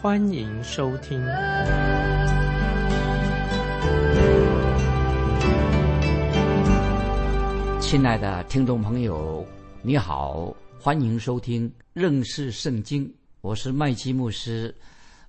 欢迎收听。亲爱的听众朋友，你好，欢迎收听认识圣经，我是麦基牧师。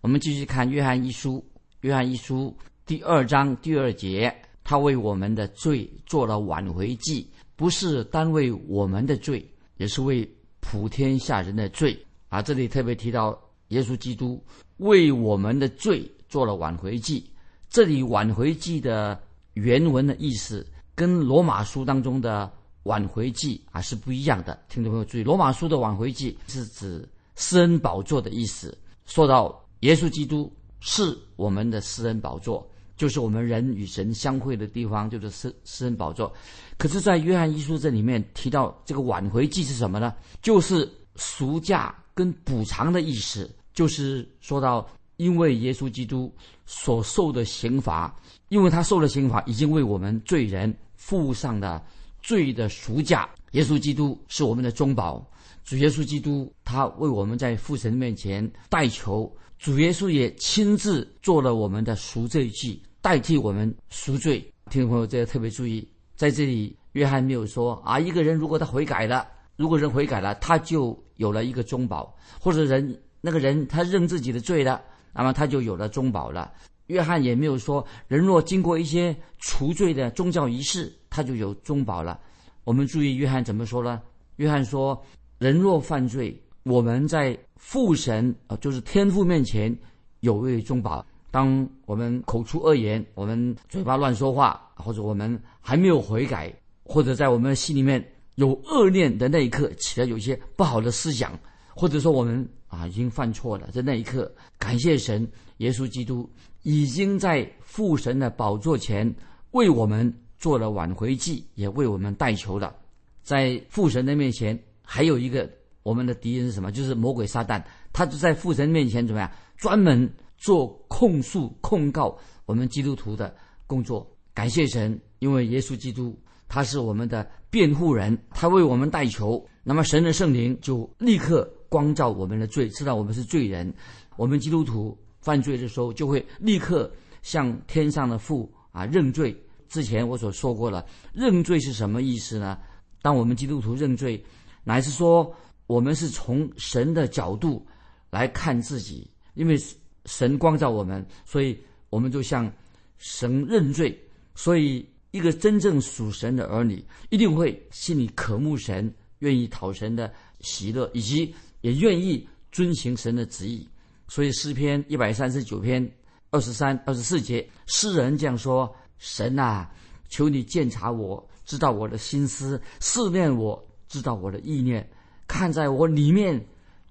我们继续看约翰一书，约翰一书第二章第二节。他为我们的罪做了挽回祭，不是单为我们的罪，也是为普天下人的罪啊！这里特别提到耶稣基督为我们的罪做了挽回祭。这里挽回祭的原文的意思跟罗马书当中的挽回祭啊是不一样的。听众朋友注意，罗马书的挽回祭是指施恩宝座的意思，说到耶稣基督是我们的施恩宝座。就是我们人与神相会的地方，就是施施恩宝座。可是，在约翰一书这里面提到这个挽回祭是什么呢？就是赎价跟补偿的意思。就是说到，因为耶稣基督所受的刑罚，因为他受的刑罚已经为我们罪人付上了罪的赎价。耶稣基督是我们的中保，主耶稣基督他为我们在父神面前代求，主耶稣也亲自做了我们的赎罪祭。代替我们赎罪，听众朋友这要特别注意，在这里约翰没有说啊，一个人如果他悔改了，如果人悔改了，他就有了一个中保，或者人那个人他认自己的罪了，那么他就有了中保了。约翰也没有说人若经过一些除罪的宗教仪式，他就有中保了。我们注意约翰怎么说呢？约翰说，人若犯罪，我们在父神啊，就是天父面前有位中保。当我们口出恶言，我们嘴巴乱说话，或者我们还没有悔改，或者在我们心里面有恶念的那一刻，起了有一些不好的思想，或者说我们啊已经犯错了，在那一刻，感谢神，耶稣基督已经在父神的宝座前为我们做了挽回祭，也为我们代求了。在父神的面前，还有一个我们的敌人是什么？就是魔鬼撒旦，他就在父神面前怎么样？专门。做控诉、控告我们基督徒的工作，感谢神，因为耶稣基督他是我们的辩护人，他为我们代求。那么神的圣灵就立刻光照我们的罪，知道我们是罪人。我们基督徒犯罪的时候，就会立刻向天上的父啊认罪。之前我所说过了，认罪是什么意思呢？当我们基督徒认罪，乃是说我们是从神的角度来看自己，因为。神光照我们，所以我们就向神认罪。所以，一个真正属神的儿女，一定会心里渴慕神，愿意讨神的喜乐，以及也愿意遵行神的旨意。所以，诗篇一百三十九篇二十三、二十四节，诗人这样说：“神啊，求你鉴察我，知道我的心思，试炼我知道我的意念，看在我里面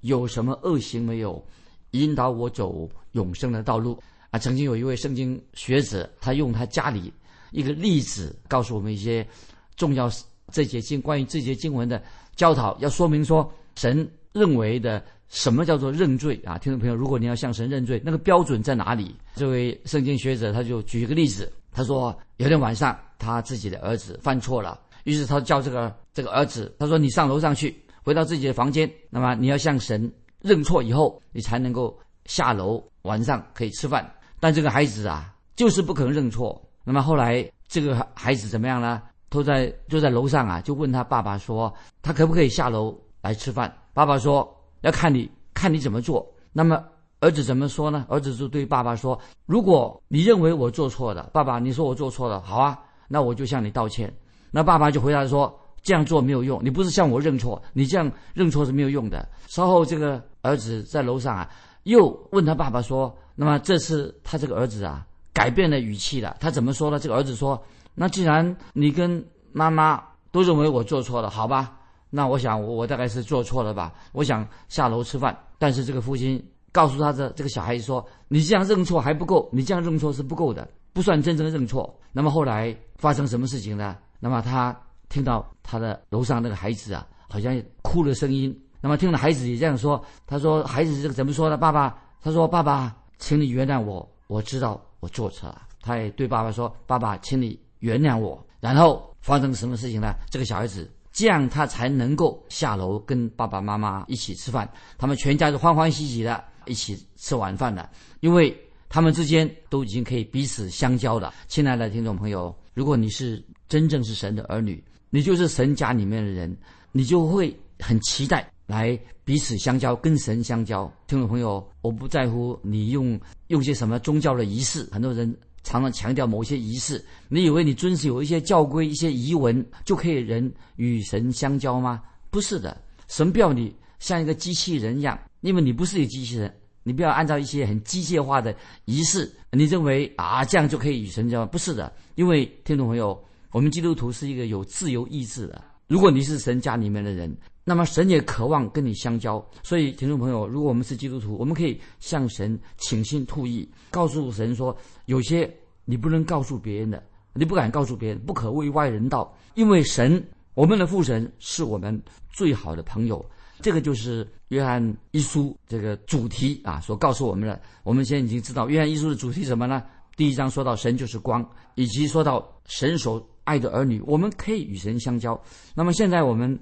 有什么恶行没有。”引导我走永生的道路啊！曾经有一位圣经学者，他用他家里一个例子告诉我们一些重要这节经关于这节经文的教导，要说明说神认为的什么叫做认罪啊！听众朋友，如果你要向神认罪，那个标准在哪里？这位圣经学者他就举一个例子，他说有天晚上他自己的儿子犯错了，于是他叫这个这个儿子，他说你上楼上去，回到自己的房间，那么你要向神。认错以后，你才能够下楼，晚上可以吃饭。但这个孩子啊，就是不肯认错。那么后来，这个孩子怎么样呢？都在就在楼上啊，就问他爸爸说：“他可不可以下楼来吃饭？”爸爸说：“要看你看你怎么做。”那么儿子怎么说呢？儿子就对爸爸说：“如果你认为我做错了，爸爸，你说我做错了，好啊，那我就向你道歉。”那爸爸就回答说。这样做没有用，你不是向我认错，你这样认错是没有用的。稍后，这个儿子在楼上啊，又问他爸爸说：“那么这次他这个儿子啊，改变了语气了。他怎么说呢？”这个儿子说：“那既然你跟妈妈都认为我做错了，好吧，那我想我我大概是做错了吧。我想下楼吃饭，但是这个父亲告诉他的这个小孩子说：“你这样认错还不够，你这样认错是不够的，不算真正的认错。”那么后来发生什么事情呢？那么他听到他的楼上那个孩子啊，好像哭的声音。那么听了孩子也这样说，他说：“孩子这个怎么说呢？爸爸，他说爸爸，请你原谅我，我知道我做错了。”他也对爸爸说：“爸爸，请你原谅我。”然后发生什么事情呢？这个小孩子这样他才能够下楼跟爸爸妈妈一起吃饭，他们全家都欢欢喜喜的一起吃晚饭了，因为他们之间都已经可以彼此相交了。亲爱的听众朋友，如果你是真正是神的儿女，你就是神家里面的人，你就会很期待。来彼此相交，跟神相交。听众朋友，我不在乎你用用些什么宗教的仪式，很多人常常强调某些仪式。你以为你遵守有一些教规、一些仪文，就可以人与神相交吗？不是的，神不要你像一个机器人一样，因为你不是一个机器人，你不要按照一些很机械化的仪式，你认为啊这样就可以与神交？不是的，因为听众朋友，我们基督徒是一个有自由意志的。如果你是神家里面的人。那么神也渴望跟你相交，所以听众朋友，如果我们是基督徒，我们可以向神倾心吐意，告诉神说：有些你不能告诉别人的，你不敢告诉别人，不可为外人道，因为神，我们的父神是我们最好的朋友。这个就是约翰一书这个主题啊，所告诉我们的。我们现在已经知道约翰一书的主题什么呢？第一章说到神就是光，以及说到神所爱的儿女，我们可以与神相交。那么现在我们。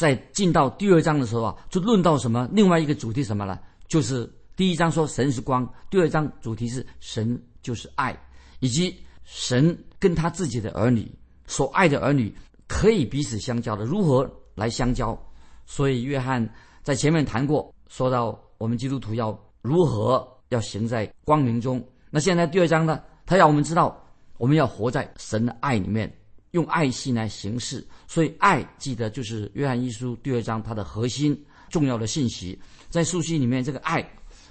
在进到第二章的时候啊，就论到什么？另外一个主题什么呢？就是第一章说神是光，第二章主题是神就是爱，以及神跟他自己的儿女所爱的儿女可以彼此相交的，如何来相交？所以约翰在前面谈过，说到我们基督徒要如何要行在光明中。那现在第二章呢，他要我们知道，我们要活在神的爱里面。用爱心来行事，所以爱记得就是约翰一书第二章它的核心重要的信息。在书信里面，这个爱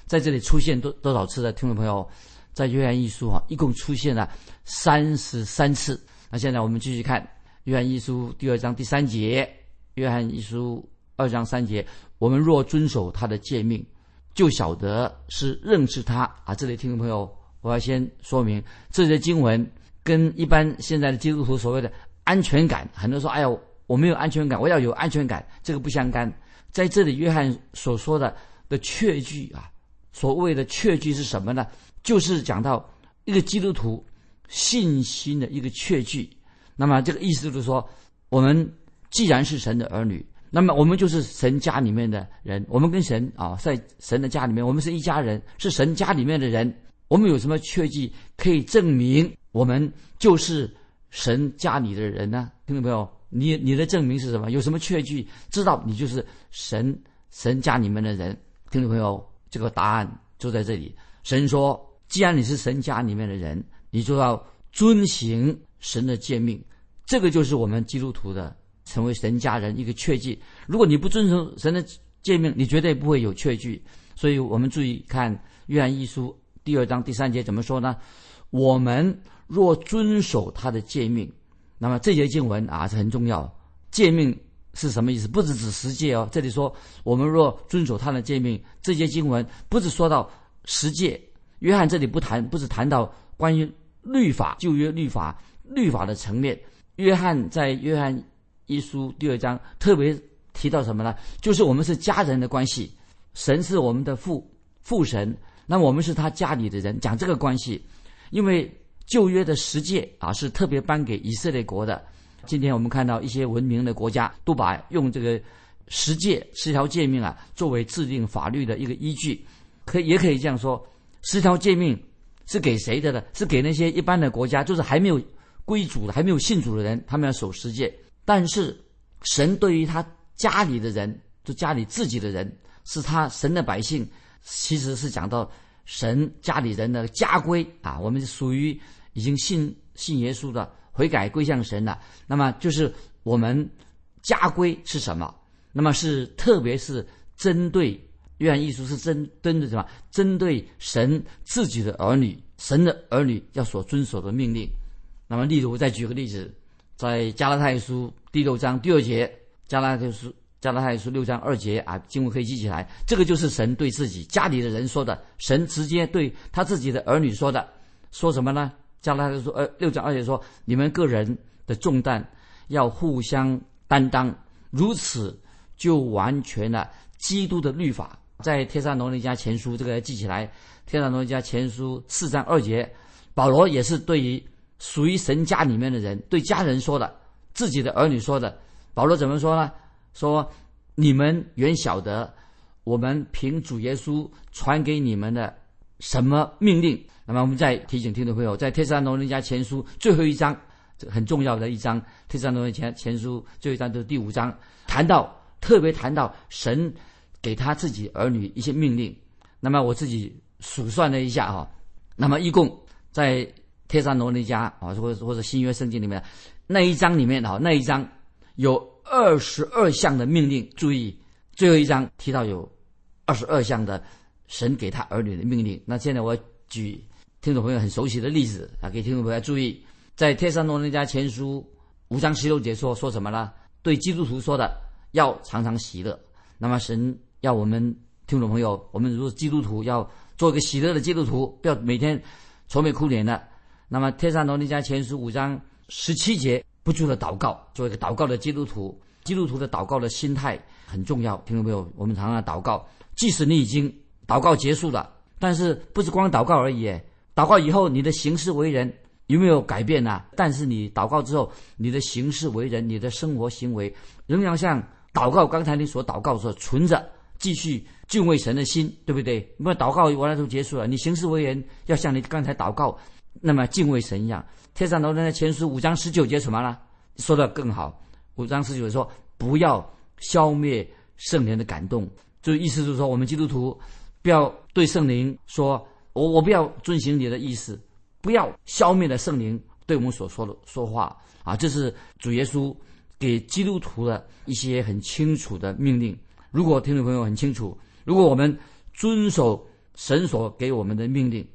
在这里出现多多少次的听众朋友，在约翰一书啊，一共出现了三十三次。那现在我们继续看约翰一书第二章第三节，约翰一书二章三节，我们若遵守他的诫命，就晓得是认识他啊。这里听众朋友，我要先说明这些经文。跟一般现在的基督徒所谓的安全感，很多人说：“哎呀，我没有安全感，我要有安全感。”这个不相干。在这里，约翰所说的的确据啊，所谓的确据是什么呢？就是讲到一个基督徒信心的一个确据。那么这个意思就是说，我们既然是神的儿女，那么我们就是神家里面的人。我们跟神啊，在神的家里面，我们是一家人，是神家里面的人。我们有什么确据可以证明？我们就是神家里的人呢，听众朋友，你你的证明是什么？有什么确据知道你就是神神家里面的人？听众朋友，这个答案就在这里。神说，既然你是神家里面的人，你就要遵行神的诫命。这个就是我们基督徒的成为神家人一个确据。如果你不遵守神的诫命，你绝对不会有确据。所以我们注意看约翰一书第二章第三节怎么说呢？我们。若遵守他的诫命，那么这节经文啊是很重要。诫命是什么意思？不是指十诫哦。这里说我们若遵守他的诫命，这节经文不是说到十诫。约翰这里不谈，不是谈到关于律法、旧约律法、律法的层面。约翰在约翰一书第二章特别提到什么呢？就是我们是家人的关系，神是我们的父父神，那我们是他家里的人，讲这个关系，因为。旧约的十诫啊，是特别颁给以色列国的。今天我们看到一些文明的国家都把用这个十诫十条诫命啊，作为制定法律的一个依据。可也可以这样说，十条诫命是给谁的呢？是给那些一般的国家，就是还没有归主的、还没有信主的人，他们要守十诫。但是神对于他家里的人，就家里自己的人，是他神的百姓，其实是讲到神家里人的家规啊，我们属于。已经信信耶稣的悔改归向神了，那么就是我们家规是什么？那么是特别是针对约翰一书是针针对什么？针对神自己的儿女，神的儿女要所遵守的命令。那么例如再举个例子，在加拉太书第六章第二节，加拉太书加拉太书六章二节啊，经文可以记起来。这个就是神对自己家里的人说的，神直接对他自己的儿女说的，说什么呢？加拉太书呃六章二节说：你们个人的重担要互相担当，如此就完全了基督的律法。在天山罗尼家前书这个要记起来，天山罗尼家前书四章二节，保罗也是对于属于神家里面的人，对家人说的，自己的儿女说的。保罗怎么说呢？说你们原晓得，我们凭主耶稣传给你们的什么命令？那么我们再提醒听众朋友，在帖撒罗尼迦前书最后一章，这很重要的一章，帖撒罗尼迦前书最后一章就是第五章，谈到特别谈到神。给他自己儿女一些命令，那么我自己数算了一下哈，那么一共在帖撒罗尼迦啊，或者或者新约圣经里面那一章里面哈，那一章有二十二项的命令。注意，最后一章提到有二十二项的神给他儿女的命令。那现在我举听众朋友很熟悉的例子啊，给听众朋友注意，在天山罗尼迦前书五章十六节说说什么呢？对基督徒说的，要常常喜乐。那么神。要我们听众朋友，我们如果基督徒要做一个喜乐的基督徒，不要每天愁眉苦脸的。那么《天山罗尼迦前书》五章十七节，不住的祷告，做一个祷告的基督徒。基督徒的祷告的心态很重要，听众朋友，我们常常祷告，即使你已经祷告结束了，但是不是光祷告而已。祷告以后，你的行事为人有没有改变呢？但是你祷告之后，你的行事为人，你的生活行为，仍然像祷告刚才你所祷告所存着。继续敬畏神的心，对不对？那么祷告完了就结束了。你行事为人要像你刚才祷告那么敬畏神一样。天上楼的前书五章十九节什么呢？说的更好。五章十九说：“不要消灭圣灵的感动。”就意思就是说，我们基督徒不要对圣灵说：“我我不要遵行你的意思，不要消灭了圣灵对我们所说的说话。”啊，这是主耶稣给基督徒的一些很清楚的命令。如果听众朋友很清楚，如果我们遵守神所给我们的命令，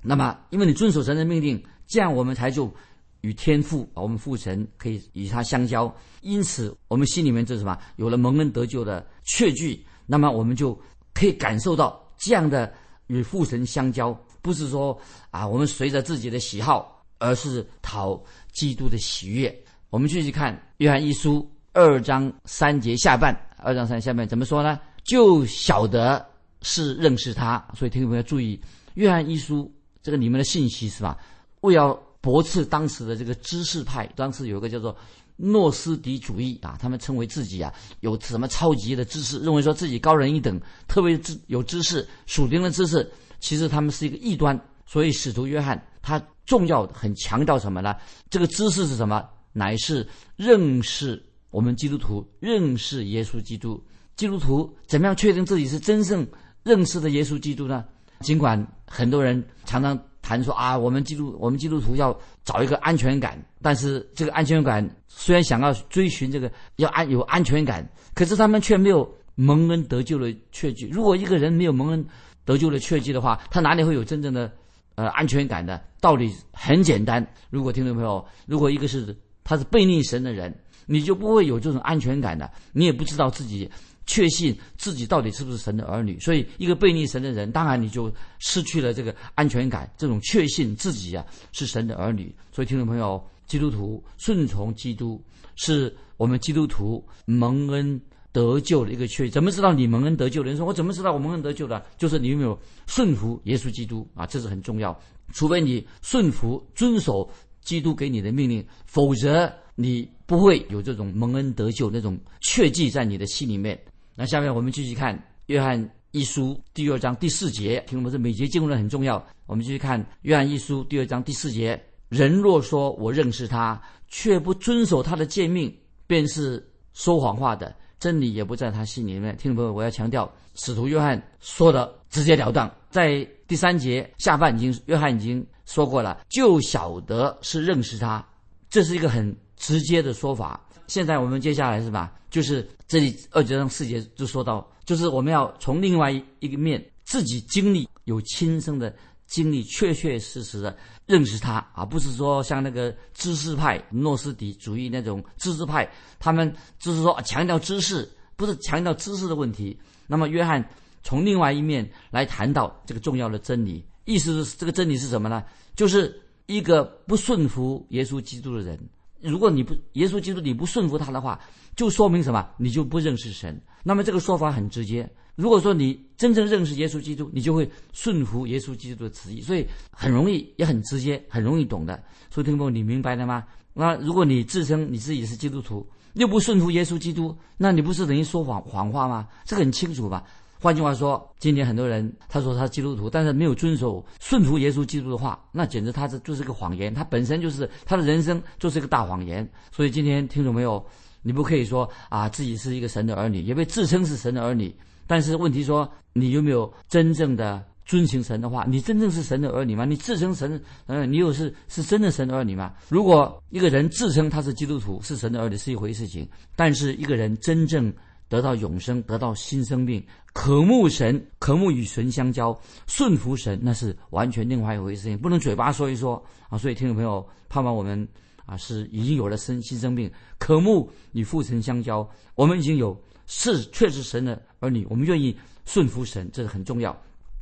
那么因为你遵守神的命令，这样我们才就与天父，我们父神可以与他相交。因此，我们心里面这是什么？有了蒙恩得救的确据，那么我们就可以感受到这样的与父神相交，不是说啊，我们随着自己的喜好，而是讨基督的喜悦。我们继续看约翰一书二章三节下半。二章三下面怎么说呢？就晓得是认识他，所以听众朋友注意，约翰一书这个里面的信息是吧？为要驳斥当时的这个知识派，当时有一个叫做诺斯底主义啊，他们称为自己啊有什么超级的知识，认为说自己高人一等，特别知有知识属灵的知识，其实他们是一个异端。所以使徒约翰他重要很强调什么呢？这个知识是什么？乃是认识。我们基督徒认识耶稣基督，基督徒怎么样确定自己是真正认识的耶稣基督呢？尽管很多人常常谈说啊，我们基督我们基督徒要找一个安全感，但是这个安全感虽然想要追寻这个要安有安全感，可是他们却没有蒙恩得救的确据。如果一个人没有蒙恩得救的确据的话，他哪里会有真正的呃安全感的？道理很简单，如果听众朋友，如果一个是他是背逆神的人。你就不会有这种安全感的，你也不知道自己确信自己到底是不是神的儿女。所以，一个背逆神的人，当然你就失去了这个安全感，这种确信自己啊是神的儿女。所以，听众朋友，基督徒顺从基督，是我们基督徒蒙恩得救的一个确。怎么知道你蒙恩得救？人说我怎么知道我蒙恩得救的？就是你有没有顺服耶稣基督啊？这是很重要。除非你顺服遵守基督给你的命令，否则。你不会有这种蒙恩得救那种确记在你的心里面。那下面我们继续看约翰一书第二章第四节，听我们这每节经文很重要。我们继续看约翰一书第二章第四节：人若说我认识他，却不遵守他的诫命，便是说谎话的，真理也不在他心里面。听众朋友，我要强调，使徒约翰说的直截了当，在第三节下半已经约翰已经说过了，就晓得是认识他，这是一个很。直接的说法。现在我们接下来是吧？就是这里二节章四节就说到，就是我们要从另外一个面，自己经历有亲身的经历，确确实实的认识他，而不是说像那个知识派诺斯底主义那种知识派，他们就是说强调知识，不是强调知识的问题。那么约翰从另外一面来谈到这个重要的真理，意思是这个真理是什么呢？就是一个不顺服耶稣基督的人，如果你不耶稣基督你不顺服他的话，就说明什么？你就不认识神。那么这个说法很直接。如果说你真正认识耶稣基督，你就会顺服耶稣基督的旨意，所以很容易，也很直接，很容易懂的。所以听众，你明白了吗？那如果你自称你自己是基督徒，又不顺服耶稣基督，那你不是等于说谎谎话吗？这个很清楚吧？换句话说，今天很多人他说他基督徒，但是没有遵守顺服耶稣基督的话，那简直他这就是个谎言，他本身就是他的人生就是一个大谎言。所以今天听懂没有？你不可以说啊自己是一个神的儿女，也被自称是神的儿女。但是问题说，你有没有真正的遵行神的话？你真正是神的儿女吗？你自称神，嗯，你有是是真的神的儿女吗？如果一个人自称他是基督徒，是神的儿女是一回事情，但是一个人真正得到永生，得到新生命，渴慕神，渴慕与神相交，顺服神，那是完全另外一回事情，不能嘴巴说一说啊。所以听众朋友，盼望我们啊是已经有了生新生命，渴慕与父神相交，我们已经有。是，确实神的儿女，我们愿意顺服神，这是很重要。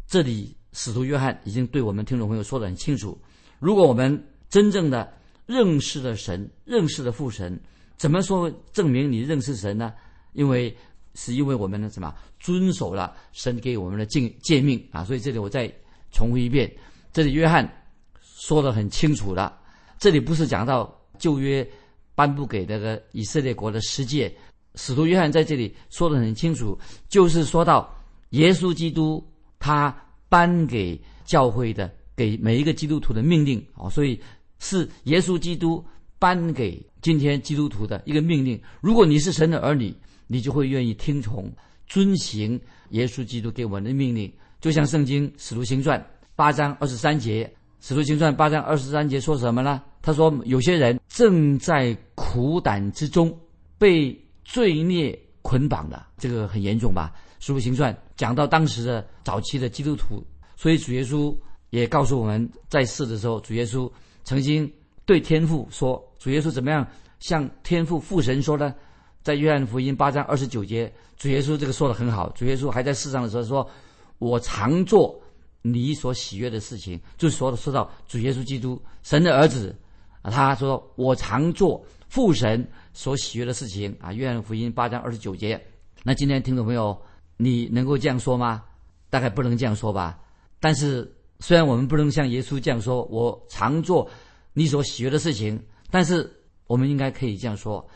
这里使徒约翰已经对我们听众朋友说得很清楚：如果我们真正的认识了神，认识了父神，怎么说证明你认识神呢？因为是因为我们的什么遵守了神给我们的诫诫命啊！所以这里我再重复一遍，这里约翰说得很清楚了。这里不是讲到旧约颁布给那个以色列国的十诫。使徒约翰在这里说的很清楚，就是说到耶稣基督他颁给教会的，给每一个基督徒的命令啊，所以是耶稣基督颁给今天基督徒的一个命令。如果你是神的儿女，你就会愿意听从、遵行耶稣基督给我们的命令。就像圣经使徒行传八章二十三节，使徒行传八章二十三节说什么呢？他说有些人正在苦胆之中被。罪孽捆绑的这个很严重吧？《使徒行传》讲到当时的早期的基督徒，所以主耶稣也告诉我们在世的时候，主耶稣曾经对天父说：“主耶稣怎么样向天父父神说呢？”在约翰福音八章二十九节，主耶稣这个说的很好。主耶稣还在世上的时候说：“我常做你所喜悦的事情。”就说说到主耶稣基督神的儿子，他说：“我常做父神。”所喜悦的事情啊，《约翰福音》八章二十九节。那今天听众朋友，你能够这样说吗？大概不能这样说吧。但是虽然我们不能像耶稣这样说，我常做你所喜悦的事情，但是我们应该可以这样说：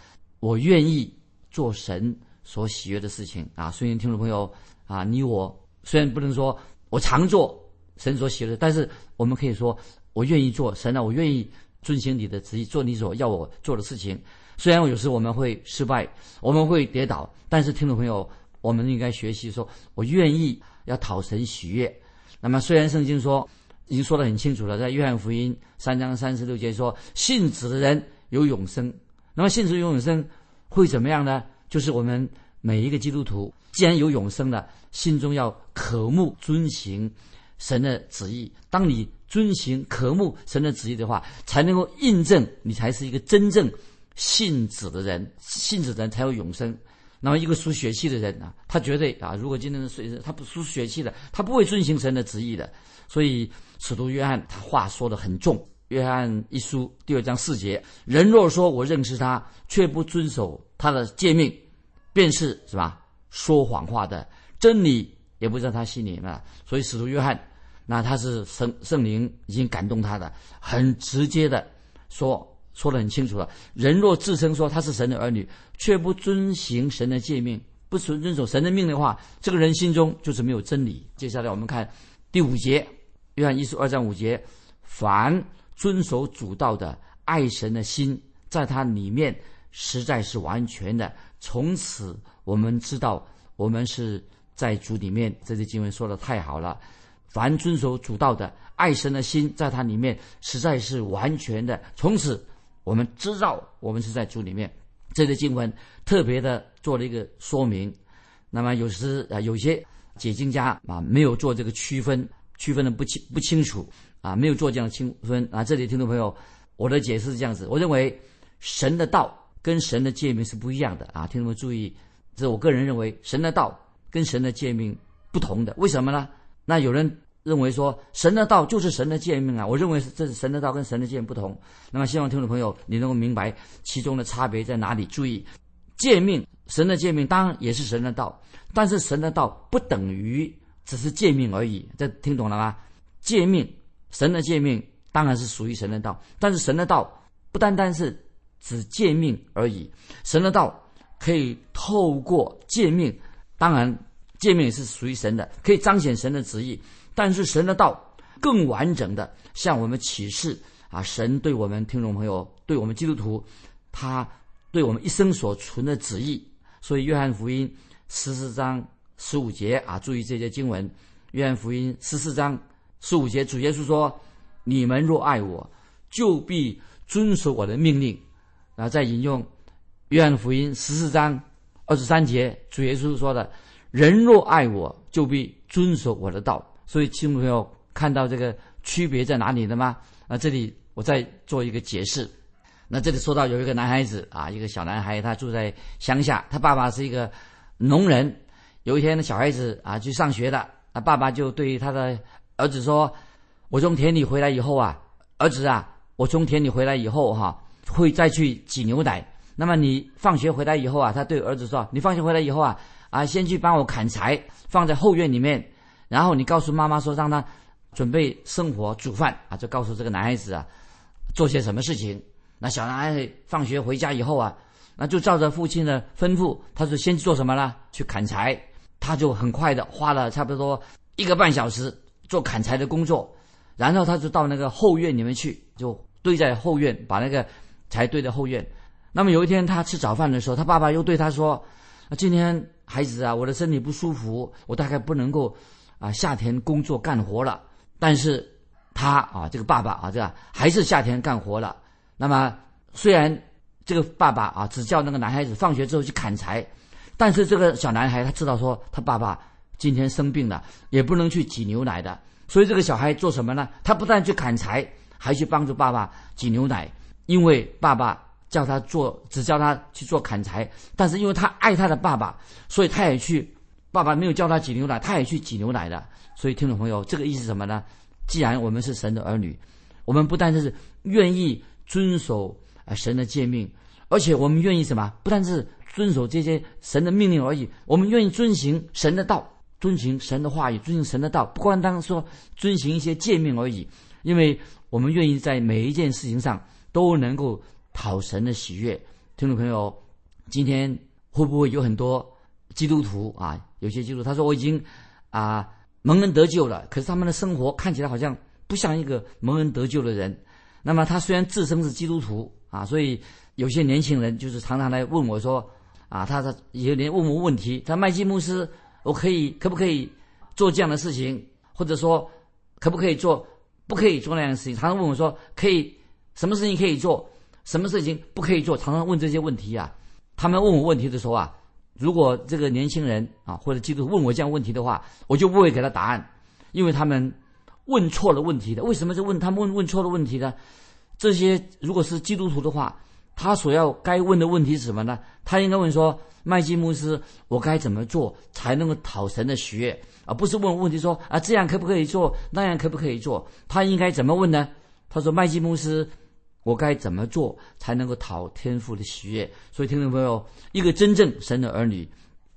我愿意做神所喜悦的事情啊。虽然听众朋友啊，你我虽然不能说我常做神所喜悦的，但是我们可以说我愿意做神啊，我愿意遵循你的旨意，做你所要我做的事情。虽然有时我们会失败，我们会跌倒，但是听众朋友，我们应该学习说，我愿意要讨神喜悦。那么，虽然圣经说已经说得很清楚了，在约翰福音三章三十六节说，信子的人有永生。那么，信子有永生会怎么样呢？就是我们每一个基督徒，既然有永生了，心中要渴慕遵行神的旨意。当你遵行渴慕神的旨意的话，才能够印证你才是一个真正。信子的人，信子的人才有永生。那么一个属血气的人啊，他绝对啊，如果今天是谁他不属血气的，他不会遵行神的旨意的。所以使徒约翰他话说的很重。约翰一书第二章四节：人若说我认识他，却不遵守他的诫命，便是什么？说谎话的，真理也不在他心里了。所以使徒约翰，那他是圣圣灵已经感动他的，很直接的说。说得很清楚了。人若自称说他是神的儿女，却不遵行神的诫命，不遵遵守神的命的话，这个人心中就是没有真理。接下来我们看第五节，约翰一书二章五节：凡遵守主道的，爱神的心在他里面实在是完全的。从此我们知道，我们是在主里面。这些经文说的太好了。凡遵守主道的，爱神的心在他里面实在是完全的。从此。我们知道，我们是在主里面。这个经文特别的做了一个说明。那么有时啊，有些解经家啊，没有做这个区分，区分的不清不清楚啊，没有做这样的区分啊。这里听众朋友，我的解释是这样子：我认为神的道跟神的诫命是不一样的啊。听众们注意，这我个人认为，神的道跟神的诫命不同的。为什么呢？那有人认为说，神的道就是神的诫命啊。我认为这是神的道跟神的诫命不同。那么，希望听众朋友你能够明白其中的差别在哪里。注意，诫命，神的诫命当然也是神的道，但是神的道不等于只是诫命而已。这听懂了吗？诫命，神的诫命当然是属于神的道，但是神的道不单单是指诫命而已。神的道可以透过诫命，当然诫命也是属于神的，可以彰显神的旨意。但是神的道更完整的向我们启示啊，神对我们听众朋友，对我们基督徒，他对我们一生所存的旨意。所以约翰福音十四章十五节啊，注意这些经文。约翰福音十四章十五节，主耶稣说：“你们若爱我，就必遵守我的命令。”然后再引用约翰福音十四章二十三节，主耶稣说的：“人若爱我，就必遵守我的道。”所以，听众朋友看到这个区别在哪里了吗？啊，这里我再做一个解释。那这里说到有一个男孩子啊，一个小男孩，他住在乡下，他爸爸是一个农人。有一天，呢，小孩子啊去上学了，那爸爸就对他的儿子说：“我从田里回来以后啊，儿子啊，我从田里回来以后哈，会再去挤牛奶。那么你放学回来以后啊，他对儿子说：你放学回来以后啊，啊，先去帮我砍柴，放在后院里面。”然后你告诉妈妈说，让她准备生火煮饭啊，就告诉这个男孩子啊，做些什么事情。那小男孩放学回家以后啊，那就照着父亲的吩咐，他说先去做什么呢？去砍柴。他就很快的花了差不多一个半小时做砍柴的工作，然后他就到那个后院里面去，就堆在后院，把那个柴堆在后院。那么有一天他吃早饭的时候，他爸爸又对他说：“今天孩子啊，我的身体不舒服，我大概不能够。”啊，夏天工作干活了，但是他啊，这个爸爸啊，这样还是夏天干活了。那么虽然这个爸爸啊，只叫那个男孩子放学之后去砍柴，但是这个小男孩他知道说，他爸爸今天生病了，也不能去挤牛奶的。所以这个小孩做什么呢？他不但去砍柴，还去帮助爸爸挤牛奶，因为爸爸叫他做，只叫他去做砍柴，但是因为他爱他的爸爸，所以他也去。爸爸没有叫他挤牛奶，他也去挤牛奶的。所以，听众朋友，这个意思什么呢？既然我们是神的儿女，我们不但是愿意遵守啊神的诫命，而且我们愿意什么？不但是遵守这些神的命令而已，我们愿意遵行神的道，遵循神的话语，遵循神的道，不光当说遵循一些诫命而已，因为我们愿意在每一件事情上都能够讨神的喜悦。听众朋友，今天会不会有很多基督徒啊？有些基督徒他说我已经啊蒙恩得救了，可是他们的生活看起来好像不像一个蒙恩得救的人。那么他虽然自称是基督徒啊，所以有些年轻人就是常常来问我说啊，他他有人问我问题，他麦基牧师，我可以可不可以做这样的事情，或者说可不可以做不可以做那样的事情？常常问我说可以什么事情可以做，什么事情不可以做？常常问这些问题啊。他们问我问题的时候啊。如果这个年轻人啊或者基督问我这样问题的话，我就不会给他答案，因为他们问错了问题的。为什么是问他们问问错了问题呢？这些如果是基督徒的话，他所要该问的问题是什么呢？他应该问说：麦基牧师，我该怎么做才能够讨神的喜悦？而不是问问题说啊这样可不可以做，那样可不可以做？他应该怎么问呢？他说：麦基牧师。我该怎么做才能够讨天父的喜悦？所以，听众朋友，一个真正神的儿女，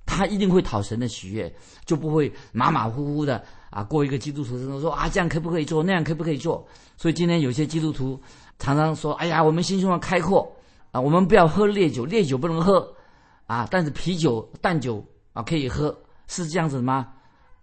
他一定会讨神的喜悦，就不会马马虎虎的啊过一个基督徒生活，说啊这样可不可以做，那样可不可以做？所以，今天有些基督徒常常说：“哎呀，我们心胸要开阔我们不要喝烈酒，烈酒不能喝啊，但是啤酒、淡酒啊可以喝，是这样子吗？”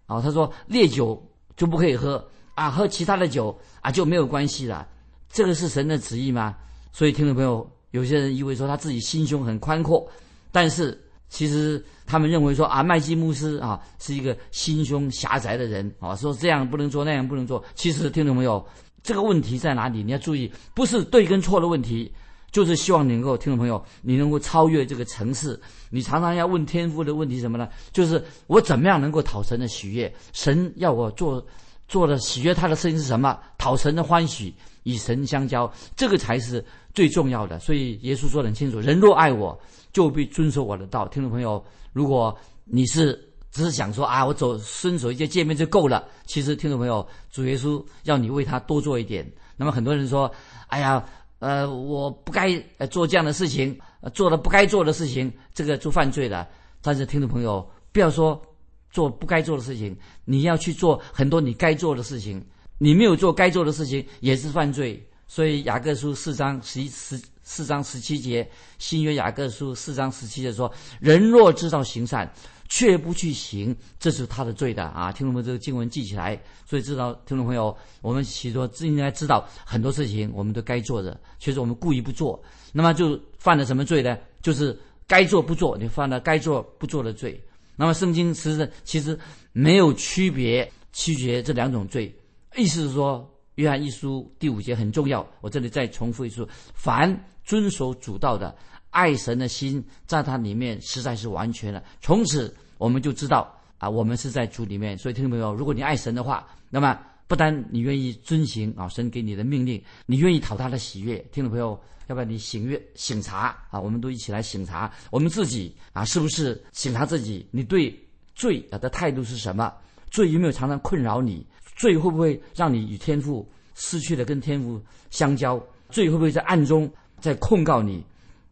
啊，他说烈酒就不可以喝啊，喝其他的酒啊就没有关系了。这个是神的旨意吗？所以听众朋友，有些人以为说他自己心胸很宽阔，但是其实他们认为说啊，麦基牧师啊是一个心胸狭窄的人啊，说这样不能做，那样不能做。其实听众朋友，这个问题在哪里？你要注意，不是对跟错的问题，就是希望你能够听众朋友，你能够超越这个城市。你常常要问天父的问题什么呢？就是我怎么样能够讨神的喜悦？神要我做做的喜悦他的事情是什么？讨神的欢喜。与神相交，这个才是最重要的。所以耶稣说得很清楚：人若爱我，就必遵守我的道。听众朋友，如果你是只是想说啊，我走遵守一些诫命就够了，其实听众朋友，主耶稣要你为他多做一点。那么很多人说：哎呀，呃，我不该做这样的事情，做了不该做的事情，这个就犯罪了。但是听众朋友，不要说。做不该做的事情，你要去做很多你该做的事情。你没有做该做的事情，也是犯罪。所以雅各书四章十一十四章十七节，新约雅各书四章十七节说：“人若知道行善，却不去行，这是他的罪的啊！”听众们，这个经文记起来。所以知道听众朋友，我们许多应该知道很多事情，我们都该做的，其实我们故意不做，那么就犯了什么罪呢？就是该做不做，你犯了该做不做的罪。那么圣经其实其实没有区别区别这两种罪，意思是说，约翰一书第五节很重要。我这里再重复一次：凡遵守主道的，爱神的心在他里面实在是完全了。从此我们就知道啊，我们是在主里面。所以听众朋友，如果你爱神的话，那么不单你愿意遵行啊神给你的命令，你愿意讨他的喜悦。听众朋友。要不然你醒月醒察啊，我们都一起来醒察我们自己啊，是不是醒察自己？你对罪啊的态度是什么？罪有没有常常困扰你？罪会不会让你与天父失去了跟天父相交？罪会不会在暗中在控告你？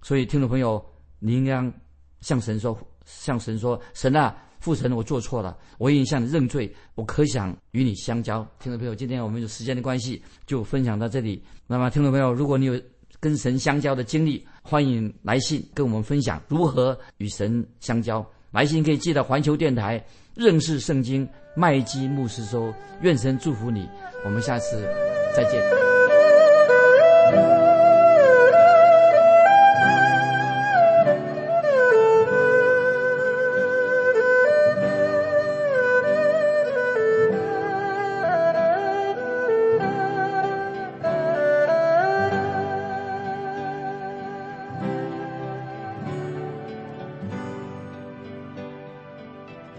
所以听众朋友，你应该向神说，向神说，神啊，父神，我做错了，我已经向你认罪，我可想与你相交。听众朋友，今天我们有时间的关系，就分享到这里。那么听众朋友，如果你有跟神相交的经历，欢迎来信跟我们分享如何与神相交。来信可以寄到环球电台认识圣经麦基牧师收。愿神祝福你，我们下次再见。